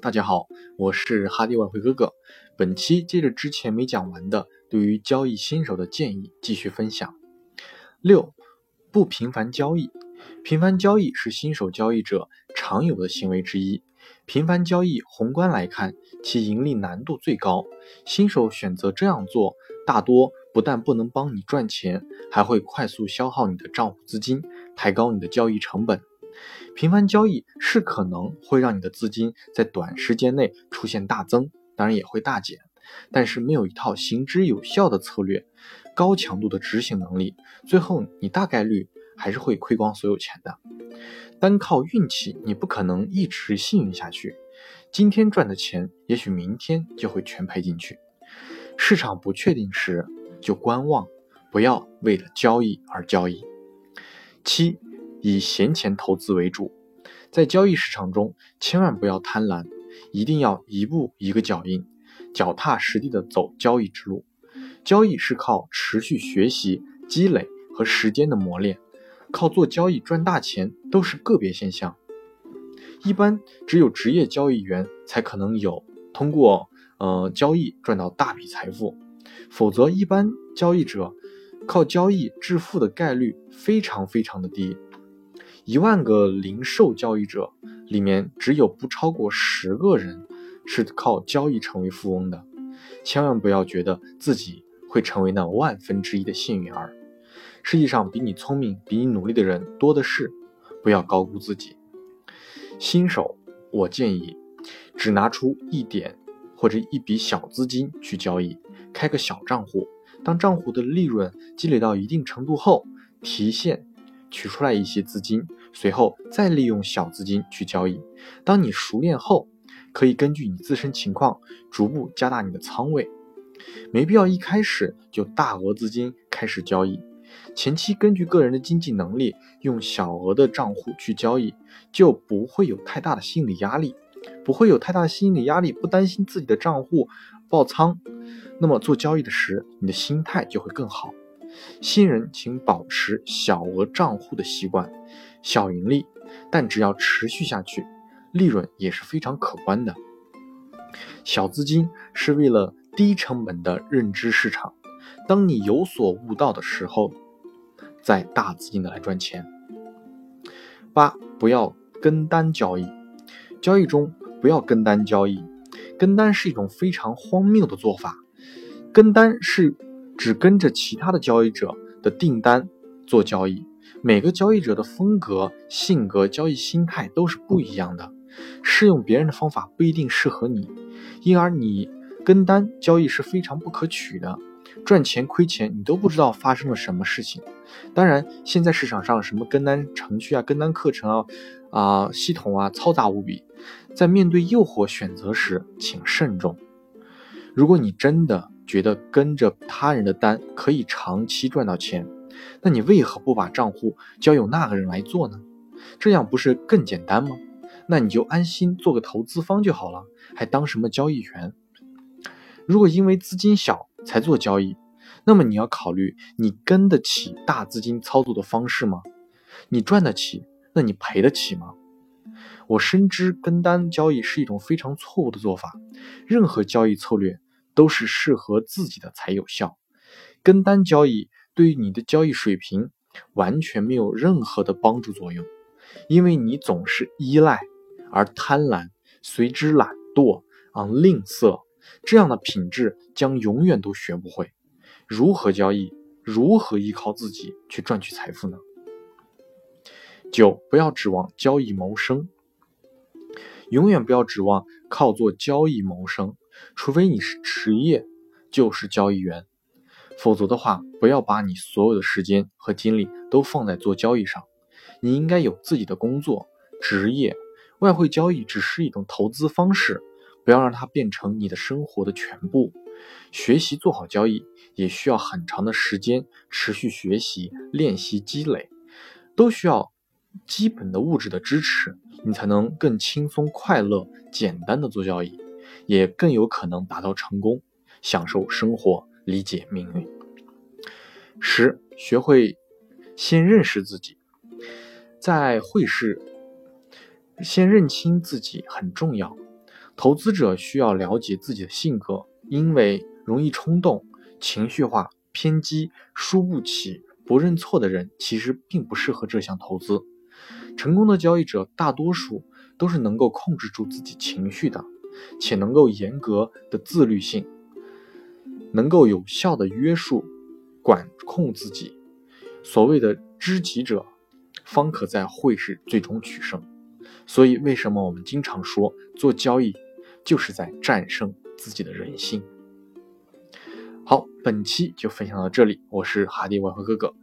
大家好，我是哈迪外汇哥哥。本期接着之前没讲完的，对于交易新手的建议继续分享。六，不频繁交易。频繁交易是新手交易者常有的行为之一。频繁交易，宏观来看，其盈利难度最高。新手选择这样做，大多不但不能帮你赚钱，还会快速消耗你的账户资金，抬高你的交易成本。频繁交易是可能会让你的资金在短时间内出现大增，当然也会大减。但是没有一套行之有效的策略，高强度的执行能力，最后你大概率还是会亏光所有钱的。单靠运气，你不可能一直幸运下去。今天赚的钱，也许明天就会全赔进去。市场不确定时，就观望，不要为了交易而交易。七。以闲钱投资为主，在交易市场中，千万不要贪婪，一定要一步一个脚印，脚踏实地的走交易之路。交易是靠持续学习、积累和时间的磨练，靠做交易赚大钱都是个别现象。一般只有职业交易员才可能有通过呃交易赚到大笔财富，否则一般交易者靠交易致富的概率非常非常的低。一万个零售交易者里面，只有不超过十个人是靠交易成为富翁的。千万不要觉得自己会成为那万分之一的幸运儿。世界上比你聪明、比你努力的人多的是，不要高估自己。新手，我建议只拿出一点或者一笔小资金去交易，开个小账户。当账户的利润积累到一定程度后，提现。取出来一些资金，随后再利用小资金去交易。当你熟练后，可以根据你自身情况逐步加大你的仓位，没必要一开始就大额资金开始交易。前期根据个人的经济能力，用小额的账户去交易，就不会有太大的心理压力，不会有太大心理压力，不担心自己的账户爆仓。那么做交易的时，你的心态就会更好。新人请保持小额账户的习惯，小盈利，但只要持续下去，利润也是非常可观的。小资金是为了低成本的认知市场，当你有所悟道的时候，再大资金的来赚钱。八，不要跟单交易，交易中不要跟单交易，跟单是一种非常荒谬的做法，跟单是。只跟着其他的交易者的订单做交易，每个交易者的风格、性格、交易心态都是不一样的，适用别人的方法不一定适合你，因而你跟单交易是非常不可取的，赚钱亏钱你都不知道发生了什么事情。当然，现在市场上什么跟单程序啊、跟单课程啊、啊系统啊嘈杂无比，在面对诱惑选择时，请慎重。如果你真的，觉得跟着他人的单可以长期赚到钱，那你为何不把账户交由那个人来做呢？这样不是更简单吗？那你就安心做个投资方就好了，还当什么交易员？如果因为资金小才做交易，那么你要考虑你跟得起大资金操作的方式吗？你赚得起，那你赔得起吗？我深知跟单交易是一种非常错误的做法，任何交易策略。都是适合自己的才有效，跟单交易对于你的交易水平完全没有任何的帮助作用，因为你总是依赖而贪婪，随之懒惰啊吝啬，这样的品质将永远都学不会。如何交易？如何依靠自己去赚取财富呢？九，不要指望交易谋生，永远不要指望靠做交易谋生。除非你是职业，就是交易员，否则的话，不要把你所有的时间和精力都放在做交易上。你应该有自己的工作、职业。外汇交易只是一种投资方式，不要让它变成你的生活的全部。学习做好交易，也需要很长的时间，持续学习、练习、积累，都需要基本的物质的支持，你才能更轻松、快乐、简单的做交易。也更有可能达到成功，享受生活，理解命运。十，学会先认识自己，在汇市先认清自己很重要。投资者需要了解自己的性格，因为容易冲动、情绪化、偏激、输不起、不认错的人，其实并不适合这项投资。成功的交易者大多数都是能够控制住自己情绪的，且能够严格的自律性，能够有效的约束、管控自己。所谓的知己者，方可在会试最终取胜。所以，为什么我们经常说做交易就是在战胜自己的人性？好，本期就分享到这里，我是哈迪外汇哥哥。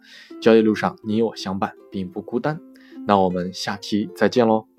交易路上你我相伴，并不孤单。那我们下期再见喽。